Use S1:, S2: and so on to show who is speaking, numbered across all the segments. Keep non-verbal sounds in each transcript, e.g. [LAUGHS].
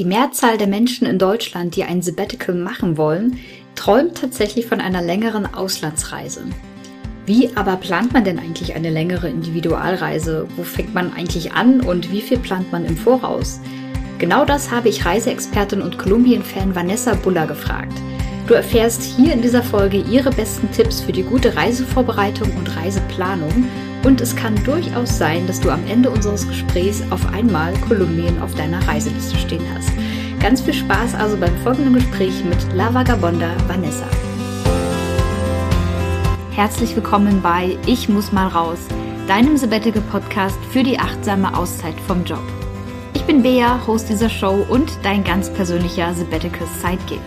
S1: Die Mehrzahl der Menschen in Deutschland, die ein Sabbatical machen wollen, träumt tatsächlich von einer längeren Auslandsreise. Wie aber plant man denn eigentlich eine längere Individualreise? Wo fängt man eigentlich an und wie viel plant man im Voraus? Genau das habe ich Reiseexpertin und Kolumbien-Fan Vanessa Buller gefragt. Du erfährst hier in dieser Folge ihre besten Tipps für die gute Reisevorbereitung und Reiseplanung und es kann durchaus sein, dass du am Ende unseres Gesprächs auf einmal Kolumbien auf deiner Reiseliste stehen hast. Ganz viel Spaß also beim folgenden Gespräch mit La Vagabonda Vanessa. Herzlich willkommen bei Ich muss mal raus, deinem Sabbatical Podcast für die achtsame Auszeit vom Job. Ich bin Bea, Host dieser Show und dein ganz persönlicher Sabbatical Sidekick.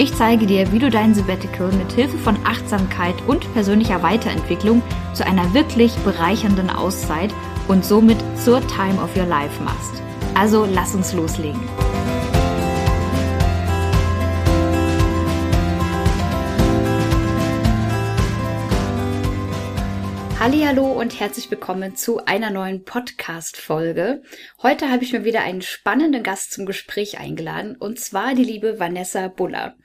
S1: Ich zeige dir, wie du dein Sabbatical mit Hilfe von Achtsamkeit und persönlicher Weiterentwicklung zu einer wirklich bereichernden Auszeit und somit zur Time of Your Life machst. Also lass uns loslegen. Hallo und herzlich willkommen zu einer neuen Podcast Folge. Heute habe ich mir wieder einen spannenden Gast zum Gespräch eingeladen und zwar die liebe Vanessa Buller.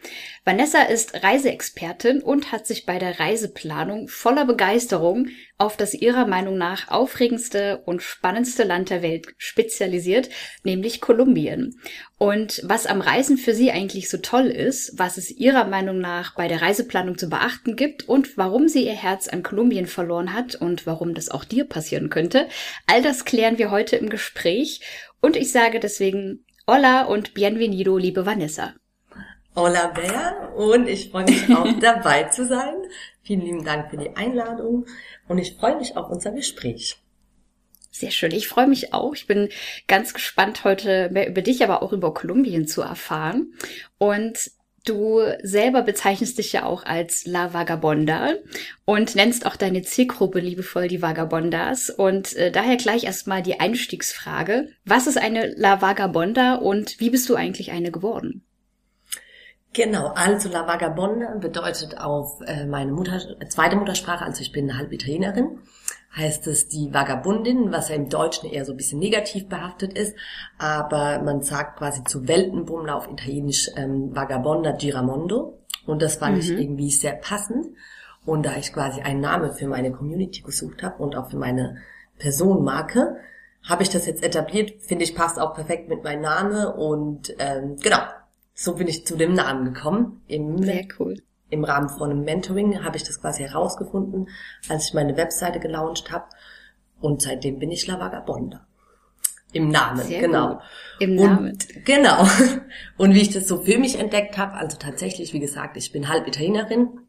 S1: Vanessa ist Reiseexpertin und hat sich bei der Reiseplanung voller Begeisterung auf das ihrer Meinung nach aufregendste und spannendste Land der Welt spezialisiert, nämlich Kolumbien. Und was am Reisen für sie eigentlich so toll ist, was es ihrer Meinung nach bei der Reiseplanung zu beachten gibt und warum sie ihr Herz an Kolumbien verloren hat und warum das auch dir passieren könnte, all das klären wir heute im Gespräch. Und ich sage deswegen Hola und bienvenido, liebe Vanessa.
S2: Hola Bea und ich freue mich auch [LAUGHS] dabei zu sein. Vielen lieben Dank für die Einladung und ich freue mich auf unser Gespräch.
S1: Sehr schön. Ich freue mich auch. Ich bin ganz gespannt, heute mehr über dich, aber auch über Kolumbien zu erfahren. Und du selber bezeichnest dich ja auch als La Vagabonda und nennst auch deine Zielgruppe liebevoll die Vagabondas. Und äh, daher gleich erstmal die Einstiegsfrage. Was ist eine La Vagabonda und wie bist du eigentlich eine geworden?
S2: Genau, also La Vagabonda bedeutet auf äh, meine Mutter, zweite Muttersprache, also ich bin halb Italienerin, heißt es die Vagabundin, was ja im Deutschen eher so ein bisschen negativ behaftet ist, aber man sagt quasi zu Weltenbummler auf Italienisch ähm, Vagabonda Giramondo. Und das fand mhm. ich irgendwie sehr passend. Und da ich quasi einen Namen für meine Community gesucht habe und auch für meine Personenmarke, habe ich das jetzt etabliert, finde ich passt auch perfekt mit meinem Namen. Und ähm, genau, so bin ich zu dem Namen gekommen.
S1: Im, Sehr cool.
S2: Im Rahmen von einem Mentoring habe ich das quasi herausgefunden, als ich meine Webseite gelauncht habe. Und seitdem bin ich La Vagabonda. Im Namen, Sehr genau. Gut.
S1: Im Namen.
S2: Und, genau. [LAUGHS] Und wie ich das so für mich entdeckt habe, also tatsächlich, wie gesagt, ich bin halb Italienerin.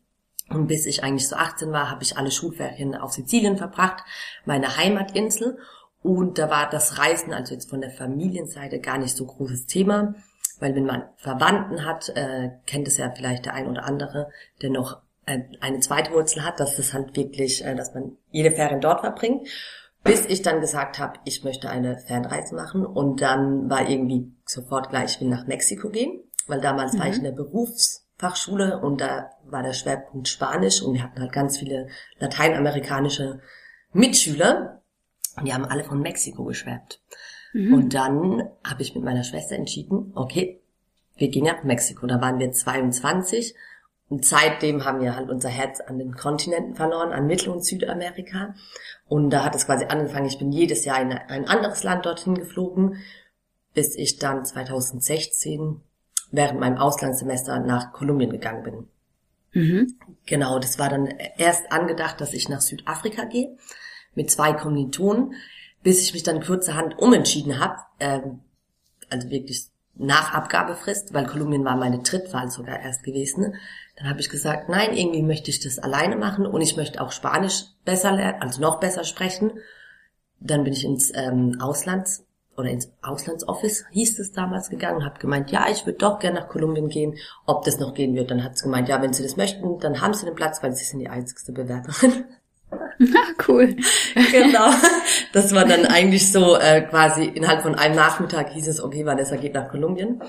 S2: Und bis ich eigentlich so 18 war, habe ich alle Schulferien auf Sizilien verbracht, meine Heimatinsel. Und da war das Reisen, also jetzt von der Familienseite, gar nicht so großes Thema. Weil wenn man Verwandten hat, äh, kennt es ja vielleicht der ein oder andere, der noch äh, eine zweite Wurzel hat, dass das halt wirklich, äh, dass man jede Ferien dort verbringt. Bis ich dann gesagt habe, ich möchte eine Fernreise machen und dann war irgendwie sofort gleich, ich will nach Mexiko gehen, weil damals mhm. war ich mhm. in der Berufsfachschule und da war der Schwerpunkt Spanisch und wir hatten halt ganz viele lateinamerikanische Mitschüler und die haben alle von Mexiko geschwärmt. Mhm. Und dann habe ich mit meiner Schwester entschieden, okay, wir gehen nach Mexiko. Da waren wir 22 und seitdem haben wir halt unser Herz an den Kontinenten verloren, an Mittel- und Südamerika. Und da hat es quasi angefangen, ich bin jedes Jahr in ein anderes Land dorthin geflogen, bis ich dann 2016 während meinem Auslandssemester nach Kolumbien gegangen bin. Mhm. Genau, das war dann erst angedacht, dass ich nach Südafrika gehe mit zwei Kommilitonen bis ich mich dann kurzerhand umentschieden habe, ähm, also wirklich nach Abgabefrist, weil Kolumbien war meine Drittwahl sogar erst gewesen. Dann habe ich gesagt, nein, irgendwie möchte ich das alleine machen und ich möchte auch Spanisch besser lernen, also noch besser sprechen. Dann bin ich ins ähm, Auslands oder ins Auslandsoffice hieß es damals gegangen, habe gemeint, ja, ich würde doch gerne nach Kolumbien gehen, ob das noch gehen wird. Dann hat es gemeint, ja, wenn Sie das möchten, dann haben Sie den Platz, weil Sie sind die einzigste Bewerberin. [LAUGHS]
S1: cool.
S2: genau. Das war dann eigentlich so äh, quasi innerhalb von einem Nachmittag hieß es, okay, Vanessa geht nach Kolumbien.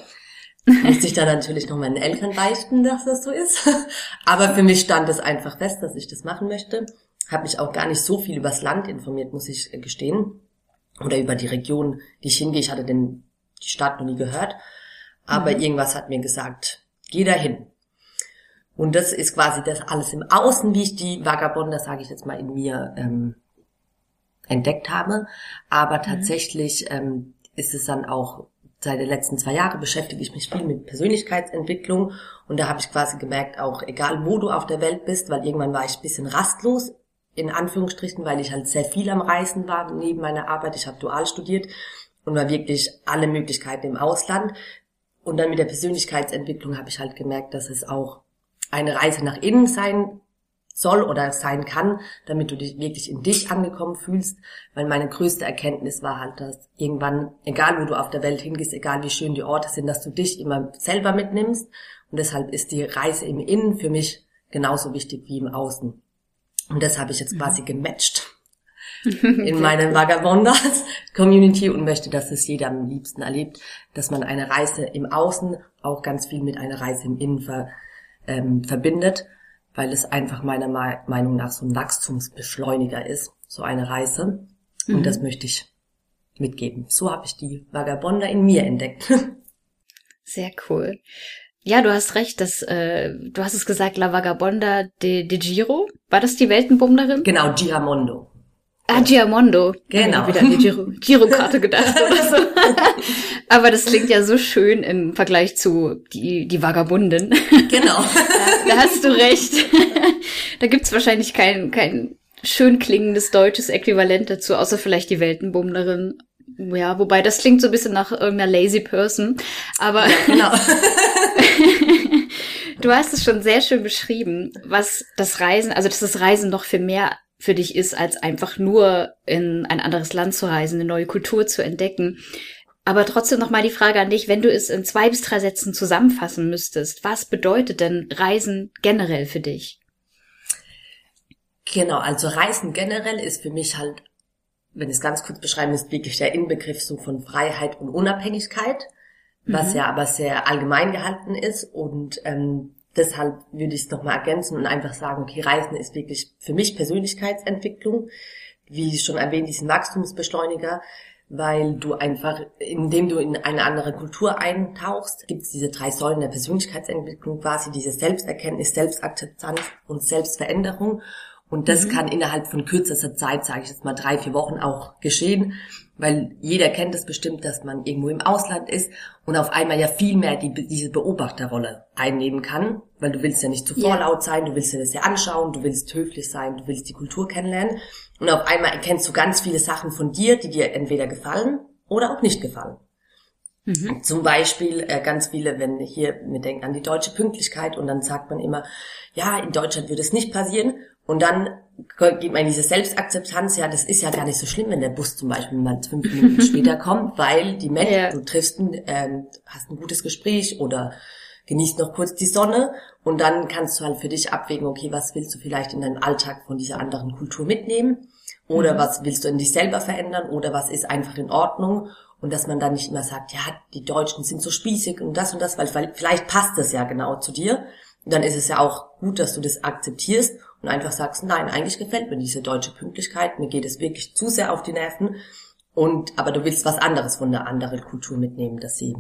S2: Musste ich dann natürlich noch meinen Eltern beichten, dass das so ist. Aber für mich stand es einfach fest, dass ich das machen möchte. Habe mich auch gar nicht so viel übers Land informiert, muss ich gestehen. Oder über die Region, die ich hingehe. Ich hatte den, die Stadt noch nie gehört. Aber mhm. irgendwas hat mir gesagt, geh dahin. Und das ist quasi das alles im Außen, wie ich die Vagabonda, sage ich jetzt mal, in mir ähm, entdeckt habe. Aber mhm. tatsächlich ähm, ist es dann auch seit den letzten zwei Jahren beschäftige ich mich viel mit Persönlichkeitsentwicklung und da habe ich quasi gemerkt, auch egal wo du auf der Welt bist, weil irgendwann war ich ein bisschen rastlos, in Anführungsstrichen, weil ich halt sehr viel am Reisen war neben meiner Arbeit. Ich habe dual studiert und war wirklich alle Möglichkeiten im Ausland. Und dann mit der Persönlichkeitsentwicklung habe ich halt gemerkt, dass es auch eine Reise nach innen sein soll oder sein kann, damit du dich wirklich in dich angekommen fühlst, weil meine größte Erkenntnis war halt, dass irgendwann, egal wo du auf der Welt hingehst, egal wie schön die Orte sind, dass du dich immer selber mitnimmst und deshalb ist die Reise im Innen für mich genauso wichtig wie im Außen. Und das habe ich jetzt quasi mhm. gematcht [LAUGHS] in meiner Vagabondas Community und möchte, dass es jeder am liebsten erlebt, dass man eine Reise im Außen auch ganz viel mit einer Reise im Innen ver, ähm, verbindet weil es einfach meiner Meinung nach so ein Wachstumsbeschleuniger ist, so eine Reise. Und mhm. das möchte ich mitgeben. So habe ich die Vagabonda in mir entdeckt. [LAUGHS]
S1: Sehr cool. Ja, du hast recht, dass, äh, du hast es gesagt, La Vagabonda de, de Giro. War das die Weltenbummlerin?
S2: Genau, Giamondo.
S1: Ah, Giamondo.
S2: Genau.
S1: wieder an die Giro, [LAUGHS] Girokarte gedacht [LAUGHS] oder so. [LAUGHS] Aber das klingt ja so schön im Vergleich zu die, die Vagabunden.
S2: Genau.
S1: da, da hast du recht. da gibt's wahrscheinlich kein, kein schön klingendes deutsches Äquivalent dazu, außer vielleicht die Weltenbummlerin. Ja, wobei das klingt so ein bisschen nach irgendeiner lazy person. Aber
S2: ja, genau.
S1: du hast es schon sehr schön beschrieben, was das Reisen, also dass das Reisen noch viel mehr für dich ist, als einfach nur in ein anderes Land zu reisen, eine neue Kultur zu entdecken. Aber trotzdem nochmal die Frage an dich, wenn du es in zwei bis drei Sätzen zusammenfassen müsstest, was bedeutet denn Reisen generell für dich?
S2: Genau, also Reisen generell ist für mich halt, wenn ich es ganz kurz beschreiben ist, wirklich der Inbegriff so von Freiheit und Unabhängigkeit, was mhm. ja aber sehr allgemein gehalten ist und ähm, Deshalb würde ich es nochmal ergänzen und einfach sagen, okay, Reisen ist wirklich für mich Persönlichkeitsentwicklung, wie schon erwähnt, diesen Wachstumsbeschleuniger, weil du einfach, indem du in eine andere Kultur eintauchst, gibt es diese drei Säulen der Persönlichkeitsentwicklung quasi, diese Selbsterkenntnis, Selbstakzeptanz und Selbstveränderung. Und das mhm. kann innerhalb von kürzester Zeit, sage ich jetzt mal drei, vier Wochen auch geschehen, weil jeder kennt es bestimmt, dass man irgendwo im Ausland ist und auf einmal ja viel mehr die, diese Beobachterrolle einnehmen kann, weil du willst ja nicht zu vorlaut sein, du willst dir das ja anschauen, du willst höflich sein, du willst die Kultur kennenlernen und auf einmal erkennst du ganz viele Sachen von dir, die dir entweder gefallen oder auch nicht gefallen. Mhm. Zum Beispiel äh, ganz viele, wenn hier, wir denken an die deutsche Pünktlichkeit und dann sagt man immer, ja, in Deutschland würde es nicht passieren und dann geht man in diese Selbstakzeptanz, ja, das ist ja gar nicht so schlimm, wenn der Bus zum Beispiel mal fünf Minuten [LAUGHS] später kommt, weil die Menschen, ja. du triffst, ähm, hast ein gutes Gespräch oder genießt noch kurz die Sonne und dann kannst du halt für dich abwägen, okay, was willst du vielleicht in deinem Alltag von dieser anderen Kultur mitnehmen oder mhm. was willst du in dich selber verändern oder was ist einfach in Ordnung und dass man dann nicht immer sagt, ja, die Deutschen sind so spießig und das und das, weil vielleicht passt das ja genau zu dir. Und dann ist es ja auch gut, dass du das akzeptierst und einfach sagst, nein, eigentlich gefällt mir diese deutsche Pünktlichkeit, mir geht es wirklich zu sehr auf die Nerven und aber du willst was anderes von der anderen Kultur mitnehmen, dass sie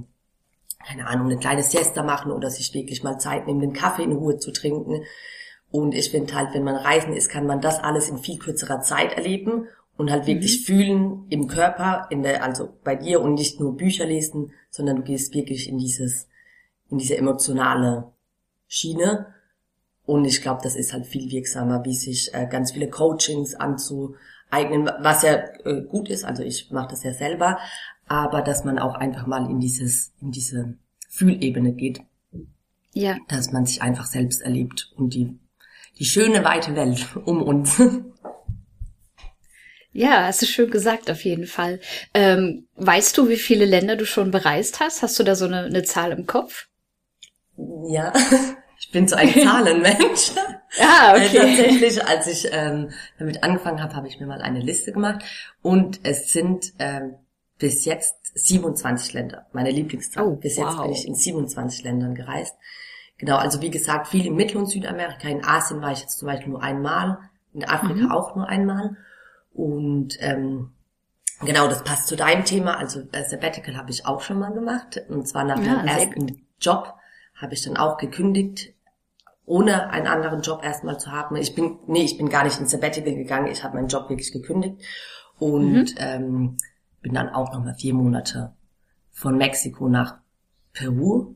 S2: keine Ahnung, eine kleine Siesta machen oder sich wirklich mal Zeit nehmen, den Kaffee in Ruhe zu trinken. Und ich finde halt, wenn man reisen ist, kann man das alles in viel kürzerer Zeit erleben und halt wirklich mhm. fühlen im Körper, in der, also bei dir und nicht nur Bücher lesen, sondern du gehst wirklich in dieses, in diese emotionale Schiene und ich glaube, das ist halt viel wirksamer, wie sich äh, ganz viele Coachings anzueignen, was ja äh, gut ist. Also ich mache das ja selber, aber dass man auch einfach mal in dieses, in diese Fühlebene geht.
S1: Ja.
S2: Dass man sich einfach selbst erlebt und die, die schöne weite Welt [LAUGHS] um uns.
S1: Ja, hast du schön gesagt, auf jeden Fall. Ähm, weißt du, wie viele Länder du schon bereist hast? Hast du da so eine, eine Zahl im Kopf?
S2: Ja, [LAUGHS] bin so ein [LAUGHS] Zahlenmensch.
S1: ah, okay.
S2: Äh, tatsächlich, als ich ähm, damit angefangen habe, habe ich mir mal eine Liste gemacht und es sind ähm, bis jetzt 27 Länder, meine Lieblingszahl.
S1: Oh,
S2: bis
S1: wow.
S2: jetzt bin ich in 27 Ländern gereist. Genau, also wie gesagt, viel in Mittel- und Südamerika. In Asien war ich jetzt zum Beispiel nur einmal, in Afrika mhm. auch nur einmal. Und ähm, Genau, das passt zu deinem Thema. Also äh, Sabbatical habe ich auch schon mal gemacht. Und zwar nach
S1: Ja,
S2: dem
S1: sehr
S2: ersten Job habe ich dann auch gekündigt, ohne einen anderen Job erstmal zu haben. Ich bin, nee, ich bin gar nicht ins Sabbatical gegangen. Ich habe meinen Job wirklich gekündigt und ähm, bin dann auch nochmal vier Monate von Mexiko nach Peru.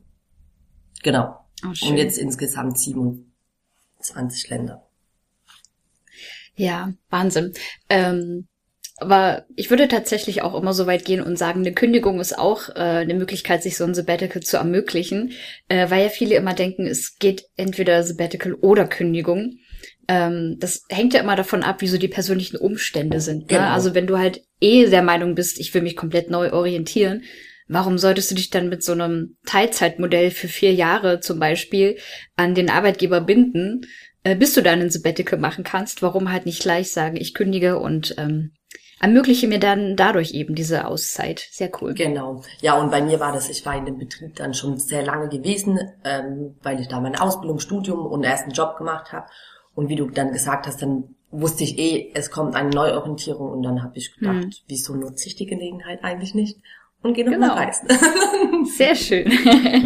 S2: Genau.
S1: Oh,
S2: und jetzt insgesamt 27 Länder.
S1: Ja, Wahnsinn. Ähm, aber ich würde tatsächlich auch immer so weit gehen und sagen, eine Kündigung ist auch äh, eine Möglichkeit, sich so ein Sabbatical zu ermöglichen, äh, weil ja viele immer denken, es geht entweder Sabbatical oder Kündigung. Ähm, das hängt ja immer davon ab, wie so die persönlichen Umstände sind. Ne?
S2: Genau.
S1: Also wenn du halt eh der Meinung bist, ich will mich komplett neu orientieren, warum solltest du dich dann mit so einem Teilzeitmodell für vier Jahre zum Beispiel an den Arbeitgeber binden, äh, bis du dann ein Sabbatical machen kannst? Warum halt nicht gleich sagen, ich kündige und ähm, ermögliche mir dann dadurch eben diese Auszeit. Sehr cool.
S2: Genau. Ja, und bei mir war das, ich war in dem Betrieb dann schon sehr lange gewesen, ähm, weil ich da meine Ausbildung, Studium und ersten Job gemacht habe. Und wie du dann gesagt hast, dann wusste ich eh, es kommt eine Neuorientierung und dann habe ich gedacht,
S1: Hm.
S2: wieso nutze ich die Gelegenheit eigentlich nicht? Und gehe
S1: Genau.
S2: nochmal reisen. [LAUGHS] [LAUGHS]
S1: Sehr schön.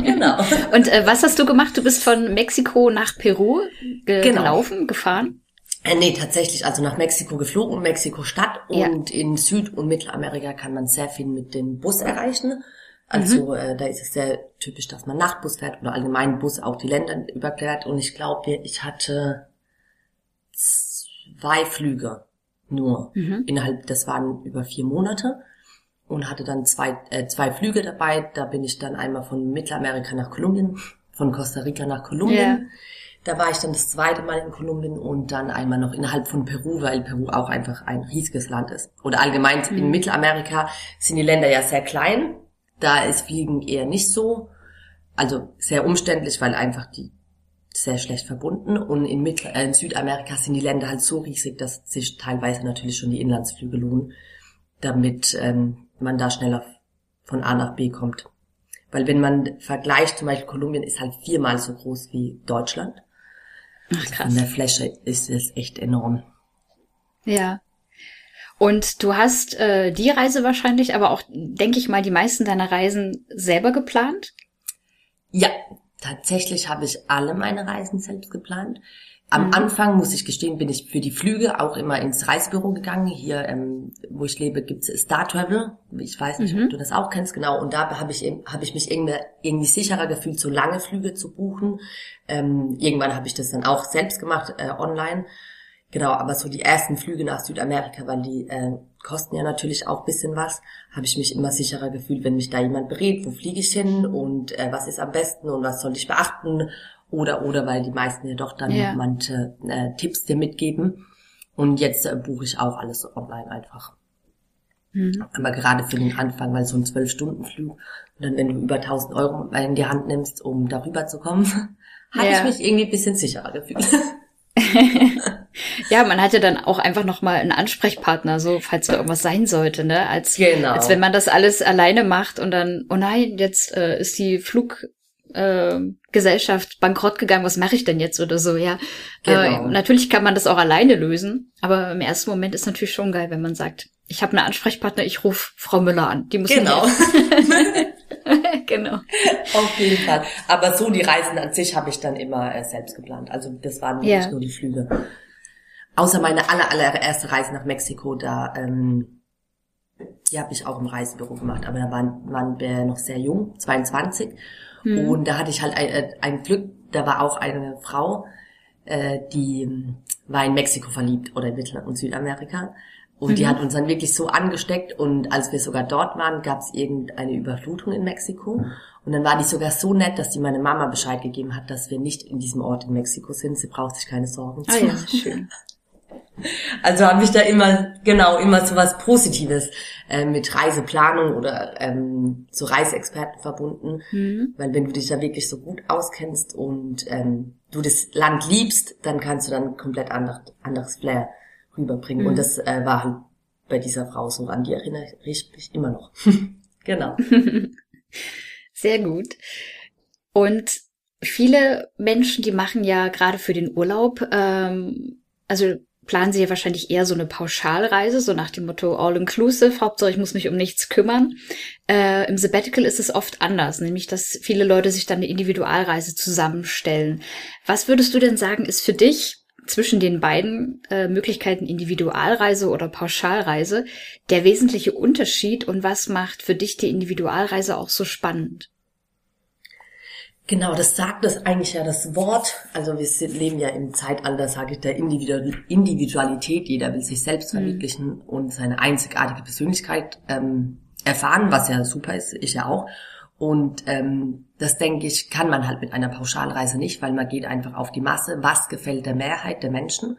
S2: genau.
S1: und äh, was hast du gemacht? Du bist von Mexiko nach Peru ge
S2: Genau.
S1: gelaufen, gefahren?
S2: Äh, nee, tatsächlich, also nach Mexiko geflogen, Mexiko-Stadt
S1: Ja.
S2: und in Süd- und Mittelamerika kann man sehr viel mit dem Bus erreichen. Also
S1: Mhm.
S2: äh, da ist es sehr typisch, dass man Nachtbus fährt oder allgemein Bus auch die Länder überquert. Und ich glaube, ich hatte zwei Flüge nur
S1: Mhm.
S2: innerhalb, das waren über vier Monate und hatte dann zwei, äh, zwei Flüge dabei. Da bin ich dann einmal von Mittelamerika nach Kolumbien, von Costa Rica nach Kolumbien.
S1: Ja.
S2: Da war ich dann das zweite Mal in Kolumbien und dann einmal noch innerhalb von Peru, weil Peru auch einfach ein riesiges Land ist. Oder allgemein in Mittelamerika sind die Länder ja sehr klein. Da ist Fliegen eher nicht so. Also sehr umständlich, weil einfach die sehr schlecht verbunden. Und in, Mittel äh, in Südamerika sind die Länder halt so riesig, dass sich teilweise natürlich schon die Inlandsflüge lohnen, damit ähm, man da schneller von A nach B kommt. Weil wenn man vergleicht, zum Beispiel Kolumbien ist halt viermal so groß wie Deutschland.
S1: Ach, krass.
S2: der Fläche ist es echt enorm.
S1: Ja. Und du hast äh, die Reise wahrscheinlich, aber auch, denke ich mal, die meisten deiner Reisen selber geplant?
S2: Ja, tatsächlich habe ich alle meine Reisen selbst geplant. Am Anfang, muss ich gestehen, bin ich für die Flüge auch immer ins Reisebüro gegangen. Hier, ähm, wo ich lebe, gibt's Star Travel. Ich weiß nicht, ob du das auch kennst, genau. Und da habe ich, habe ich mich irgendwie, irgendwie sicherer gefühlt, so lange Flüge zu buchen. Ähm, irgendwann habe ich das dann auch selbst gemacht, äh, online. Genau, aber so die ersten Flüge nach Südamerika, weil die äh, kosten ja natürlich auch bisschen was, habe ich mich immer sicherer gefühlt, wenn mich da jemand berät, wo fliege ich hin und äh, was ist am besten und was soll ich beachten oder oder weil die meisten ja doch dann
S1: Ja.
S2: manche äh, Tipps dir mitgeben und jetzt äh, buche ich auch alles online einfach.
S1: Mhm.
S2: Aber gerade für den Anfang, weil so ein Zwölf-Stunden-Flug und dann wenn du über 1000 Euro in die Hand nimmst, um darüber zu kommen, [LAUGHS] habe
S1: Ja.
S2: ich mich irgendwie ein bisschen sicherer gefühlt. [LAUGHS]
S1: Ja, man hatte dann auch einfach noch mal einen Ansprechpartner, so falls da irgendwas sein sollte, ne? Als
S2: Genau.
S1: als wenn man das alles alleine macht und dann, oh nein, jetzt äh, ist die Fluggesellschaft äh, Gesellschaft bankrott gegangen, was mache ich denn jetzt oder so, ja. Äh,
S2: Genau.
S1: natürlich kann man das auch alleine lösen, aber im ersten Moment ist natürlich schon geil, wenn man sagt, ich habe einen Ansprechpartner, ich rufe Frau Müller an, die muss mir
S2: Genau. [LAUGHS] [LAUGHS]
S1: genau.
S2: Auf jeden Fall. Aber so die Reisen an sich habe ich dann immer äh, selbst geplant. Also das waren
S1: Ja.
S2: nur die Flüge. Außer meine aller, allererste Reise nach Mexiko, da ähm, die habe ich auch im Reisebüro gemacht. Aber da waren, waren wir noch sehr jung, 22.
S1: Hm.
S2: Und da hatte ich halt ein, äh, ein Glück, da war auch eine Frau, äh, die ähm, war in Mexiko verliebt oder in Mittel- und Südamerika. Und die
S1: Mhm.
S2: hat uns dann wirklich so angesteckt und als wir sogar dort waren, gab es irgendeine Überflutung in Mexiko. Und dann war die sogar so nett, dass die meine Mama Bescheid gegeben hat, dass wir nicht in diesem Ort in Mexiko sind. Sie braucht sich keine Sorgen
S1: Ah
S2: zu
S1: ja,
S2: machen.
S1: schön. [LAUGHS]
S2: Also habe ich da immer, genau, immer so was Positives äh, mit Reiseplanung oder ähm, so Reiseexperten verbunden.
S1: Mhm.
S2: Weil wenn du dich da wirklich so gut auskennst und ähm, du das Land liebst, dann kannst du dann komplett ander, anderes Flair rüberbringen.
S1: Mhm.
S2: Und das äh, war halt bei dieser Frau so, an die erinnere ich mich immer noch. [LAUGHS] genau. [LAUGHS]
S1: Sehr gut. Und viele Menschen, die machen ja gerade für den Urlaub, ähm, also planen sie ja wahrscheinlich eher so eine Pauschalreise, so nach dem Motto all-inclusive, Hauptsache ich muss mich um nichts kümmern. Äh, Im Sabbatical ist es oft anders, nämlich dass viele Leute sich dann eine Individualreise zusammenstellen. Was würdest du denn sagen, ist für dich zwischen den beiden äh, Möglichkeiten Individualreise oder Pauschalreise der wesentliche Unterschied und was macht für dich die Individualreise auch so spannend?
S2: Genau, das sagt das eigentlich ja das Wort. Also wir leben ja im Zeitalter, sage ich, der Individualität. Jeder will sich selbst mhm. verwirklichen mhm. und seine einzigartige Persönlichkeit ähm, erfahren, was ja super ist, ich ja auch. Und ähm, das denke ich, kann man halt mit einer Pauschalreise nicht, weil man geht einfach auf die Masse. Was gefällt der Mehrheit der Menschen?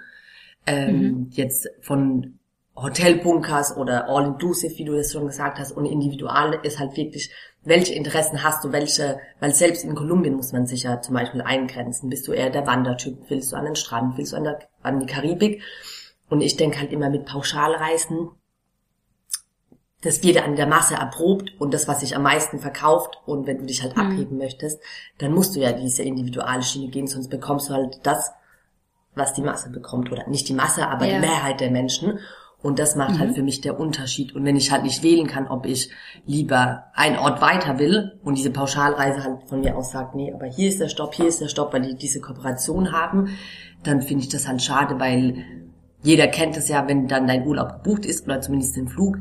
S2: Ähm, mhm. Jetzt von Hotelbunkers oder All-Inclusive, wie du das schon gesagt hast, und individual ist halt wirklich, welche Interessen hast du, welche, weil selbst in Kolumbien muss man sich ja zum Beispiel eingrenzen. Bist du eher der Wandertyp? Willst du an den Strand? Willst du an, der, an die Karibik? Und ich denke halt immer mit Pauschalreisen, das wird an der Masse erprobt und das, was sich am meisten verkauft und wenn du dich halt mhm. abheben möchtest, dann musst du ja diese individuelle Schiene gehen, sonst bekommst du halt das, was die Masse bekommt oder nicht die Masse, aber ja. die Mehrheit der Menschen und das macht halt mhm. halt für mich der Unterschied. Und wenn ich halt nicht wählen kann, ob ich lieber einen Ort weiter will und diese Pauschalreise halt von mir aus sagt, nee, aber hier ist der Stopp, hier ist der Stopp, weil die diese Kooperation haben, dann finde ich das halt schade, weil jeder kennt es ja, wenn dann dein Urlaub gebucht ist oder zumindest den Flug,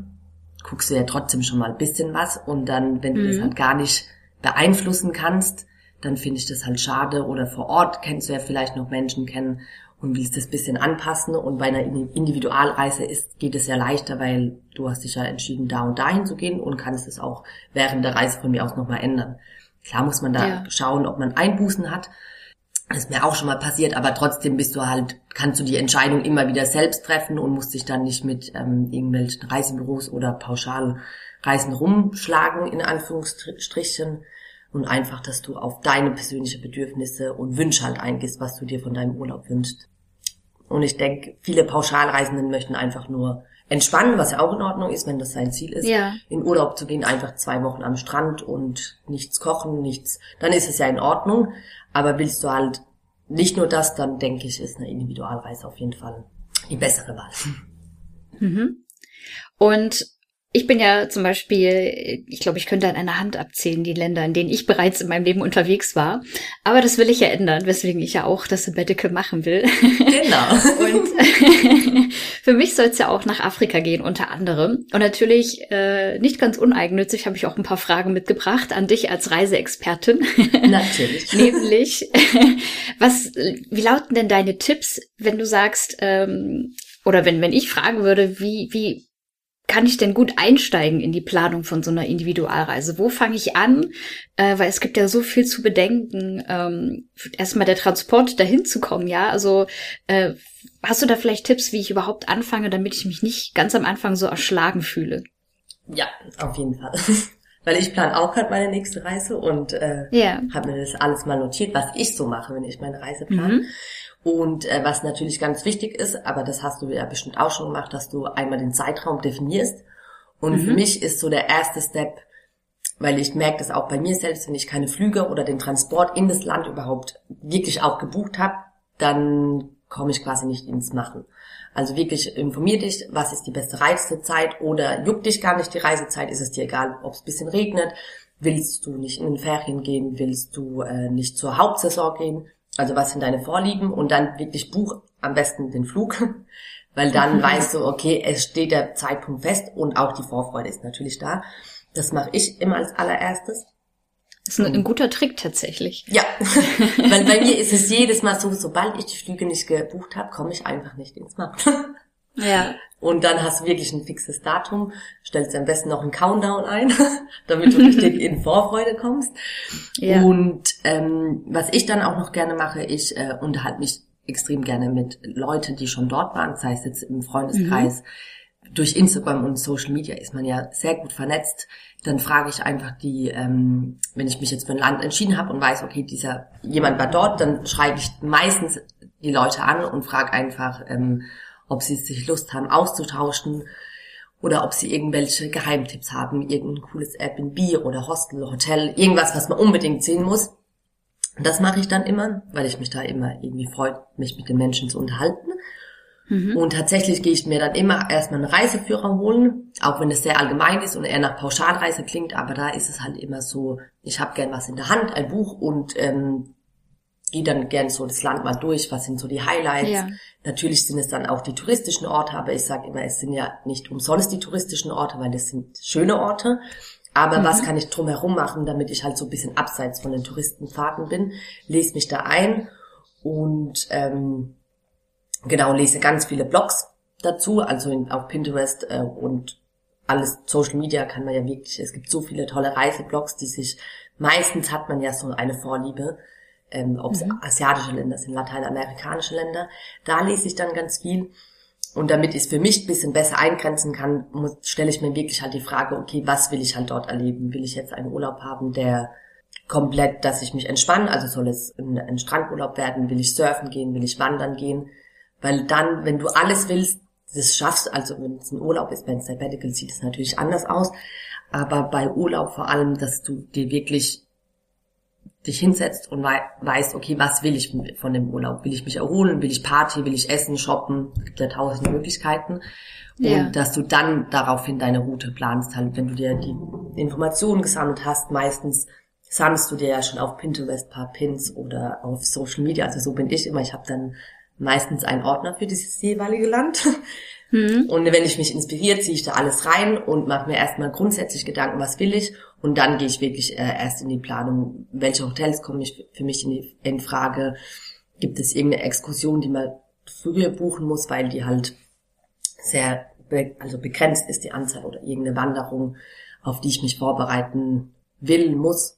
S2: guckst du ja trotzdem schon mal ein bisschen was und dann, wenn du das mhm. halt gar nicht beeinflussen kannst, dann finde ich das halt schade oder vor Ort kennst du ja vielleicht noch Menschen kennen und willst das bisschen anpassen und bei einer Individualreise ist, geht es ja leichter, weil du hast dich ja entschieden, da und dahin zu gehen und kannst es auch während der Reise von mir aus nochmal ändern. Klar muss man da ja. schauen, ob man Einbußen hat, das ist mir auch schon mal passiert, aber trotzdem bist du halt, kannst du die Entscheidung immer wieder selbst treffen und musst dich dann nicht mit ähm, irgendwelchen Reisebüros oder Pauschalreisen rumschlagen, in Anführungsstrichen. Und einfach, dass du auf deine persönlichen Bedürfnisse und Wünsche halt eingehst, was du dir von deinem Urlaub wünschst. Und ich denke, viele Pauschalreisenden möchten einfach nur entspannen, was ja auch in Ordnung ist, wenn das sein Ziel ist, ja. in Urlaub zu gehen, einfach zwei Wochen am Strand und nichts kochen, nichts, dann ist es ja in Ordnung. Aber willst du halt nicht nur das, dann denke ich, ist eine Individualreise auf jeden Fall die bessere Wahl.
S1: Mhm. Und ich bin ja zum Beispiel, ich glaube, ich könnte an einer Hand abzählen, die Länder, in denen ich bereits in meinem Leben unterwegs war. Aber das will ich ja ändern, weswegen ich ja auch das Sabbatical machen will.
S2: Genau. [LAUGHS]
S1: Und [LAUGHS] für mich soll es ja auch nach Afrika gehen, unter anderem. Und natürlich, äh, nicht ganz uneigennützig, habe ich auch ein paar Fragen mitgebracht an dich als Reiseexpertin. [LAUGHS]
S2: Natürlich.
S1: Nämlich, was, wie lauten denn deine Tipps, wenn du sagst, ähm, oder wenn, wenn ich fragen würde, wie, wie kann ich denn gut einsteigen in die Planung von so einer Individualreise? Wo fange ich an? Äh, weil es gibt ja so viel zu bedenken. Ähm, erstmal der Transport dahin zu kommen, ja. Also äh, hast du da vielleicht Tipps, wie ich überhaupt anfange, damit ich mich nicht ganz am Anfang so erschlagen fühle?
S2: Ja, auf jeden Fall. [LAUGHS] weil ich plane auch gerade meine nächste Reise und äh,
S1: yeah.
S2: habe mir das alles mal notiert, was ich so mache, wenn ich meine Reise plane. Mhm. Und äh, was natürlich ganz wichtig ist, aber das hast du ja bestimmt auch schon gemacht, dass du einmal den Zeitraum definierst. Und mhm. für mich ist so der erste Step, weil ich merke das auch bei mir selbst, wenn ich keine Flüge oder den Transport in das Land überhaupt wirklich auch gebucht habe, dann komme ich quasi nicht ins Machen. Also wirklich informier dich, was ist die beste Reisezeit oder juckt dich gar nicht die Reisezeit, ist es dir egal, ob es bisschen regnet, willst du nicht in den Ferien gehen, willst du äh, nicht zur Hauptsaison gehen, also was sind deine Vorlieben und dann wirklich buch am besten den Flug, [LAUGHS] weil dann [LAUGHS] weißt du, okay, es steht der Zeitpunkt fest und auch die Vorfreude ist natürlich da. Das mache ich immer als allererstes.
S1: Das ist ein, ein guter Trick tatsächlich.
S2: Ja, [LAUGHS] weil bei mir ist es jedes Mal so, sobald ich die Flüge nicht gebucht habe, komme ich einfach nicht ins Markt.
S1: Ja.
S2: Und dann hast du wirklich ein fixes Datum, stellst am besten noch einen Countdown ein, [LAUGHS] damit du richtig [LAUGHS] in Vorfreude kommst. Ja. Und ähm, was ich dann auch noch gerne mache, ich äh, unterhalte mich extrem gerne mit Leuten, die schon dort waren, sei es jetzt im Freundeskreis. Mhm. Durch Instagram und Social Media ist man ja sehr gut vernetzt. Dann frage ich einfach die, ähm, wenn ich mich jetzt für ein Land entschieden habe und weiß, okay, dieser jemand war dort, dann schreibe ich meistens die Leute an und frage einfach, ähm, ob sie sich Lust haben auszutauschen oder ob sie irgendwelche Geheimtipps haben, irgendein cooles Airbnb oder Hostel, Hotel, irgendwas, was man unbedingt sehen muss. Das mache ich dann immer, weil ich mich da immer irgendwie freut, mich mit den Menschen zu unterhalten. Mhm. Und tatsächlich gehe ich mir dann immer erstmal einen Reiseführer holen, auch wenn es sehr allgemein ist und eher nach Pauschalreise klingt, aber da ist es halt immer so, ich habe gern was in der Hand, ein Buch und ähm, gehe dann gern so das Land mal durch, was sind so die Highlights. Ja. Natürlich sind es dann auch die touristischen Orte, aber ich sage immer, es sind ja nicht umsonst die touristischen Orte, weil das sind schöne Orte. Aber mhm. was kann ich drumherum machen, damit ich halt so ein bisschen abseits von den Touristenfahrten bin? Lese mich da ein und ähm, genau, lese ganz viele Blogs dazu, also in, auf Pinterest äh, und alles Social Media kann man ja wirklich, es gibt so viele tolle Reiseblogs, die sich, meistens hat man ja so eine Vorliebe, ähm, ob es mhm. asiatische Länder sind, lateinamerikanische Länder, da lese ich dann ganz viel. Und damit ich es für mich ein bisschen besser eingrenzen kann, stelle ich mir wirklich halt die Frage, okay, was will ich halt dort erleben? Will ich jetzt einen Urlaub haben, der komplett, dass ich mich entspanne, also soll es ein, ein Strandurlaub werden, will ich surfen gehen, will ich wandern gehen, weil dann, wenn du alles willst, das schaffst, also wenn es ein Urlaub ist, wenn es Sabbatical sieht es natürlich anders aus, aber bei Urlaub vor allem, dass du dir wirklich dich hinsetzt und wei weißt, okay, was will ich von dem Urlaub? Will ich mich erholen? Will ich Party? Will ich essen, shoppen? Es gibt ja tausend Möglichkeiten. Ja. Und dass du dann daraufhin deine Route planst, halt, wenn du dir die Informationen gesammelt hast, meistens sammelst du dir ja schon auf Pinterest paar Pins oder auf Social Media. Also so bin ich immer. Ich habe dann meistens einen Ordner für dieses jeweilige Land. Mhm. Und wenn ich mich inspiriert, ziehe ich da alles rein und mache mir erstmal grundsätzlich Gedanken, was will ich. Und dann gehe ich wirklich äh, erst in die Planung, welche Hotels kommen ich für mich in, die, in Frage. Gibt es irgendeine Exkursion, die man früher buchen muss, weil die halt sehr be also begrenzt ist, die Anzahl oder irgendeine Wanderung, auf die ich mich vorbereiten will, muss.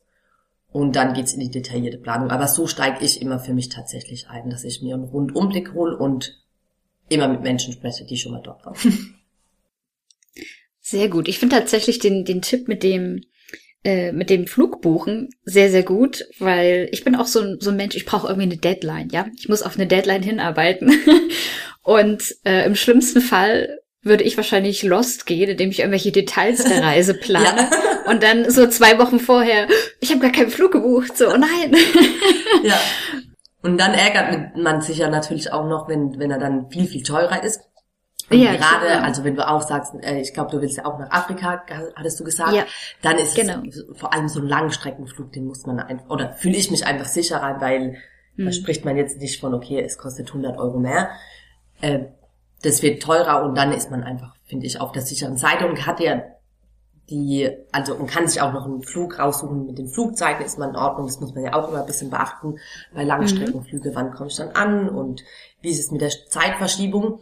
S2: Und dann geht's in die detaillierte Planung. Aber so steige ich immer für mich tatsächlich ein, dass ich mir einen Rundumblick hole und immer mit Menschen spreche, die schon mal dort waren.
S1: Sehr gut. Ich finde tatsächlich den, den Tipp mit dem äh, mit dem Flugbuchen sehr, sehr gut, weil ich bin auch so, ein so ein Mensch, ich brauche irgendwie eine Deadline, ja. Ich muss auf eine Deadline hinarbeiten. [LAUGHS] Und äh, im schlimmsten Fall würde ich wahrscheinlich lost gehen, indem ich irgendwelche Details der Reise [LAUGHS] plane. ja. Und dann so zwei Wochen vorher, ich habe gar keinen Flug gebucht, so, oh nein.
S2: ja. [LAUGHS] Und dann ärgert man sich ja natürlich auch noch, wenn, wenn er dann viel, viel teurer ist. Und ja, gerade, klar. also wenn du auch sagst, äh, ich glaube, du willst ja auch nach Afrika, hattest du gesagt, ja, dann ist genau. es vor allem so ein Langstreckenflug, den muss man einfach, oder fühle ich mich einfach sicherer, weil hm. da spricht man jetzt nicht von, okay, es kostet 100 Euro mehr. Äh, das wird teurer und dann ist man einfach, finde ich, auf der sicheren Seite und hat ja die, also man kann sich auch noch einen Flug raussuchen mit den Flugzeiten, ist man in Ordnung, das muss man ja auch immer ein bisschen beachten bei Langstreckenflüge, mhm. wann komme ich dann an und wie ist es mit der Zeitverschiebung.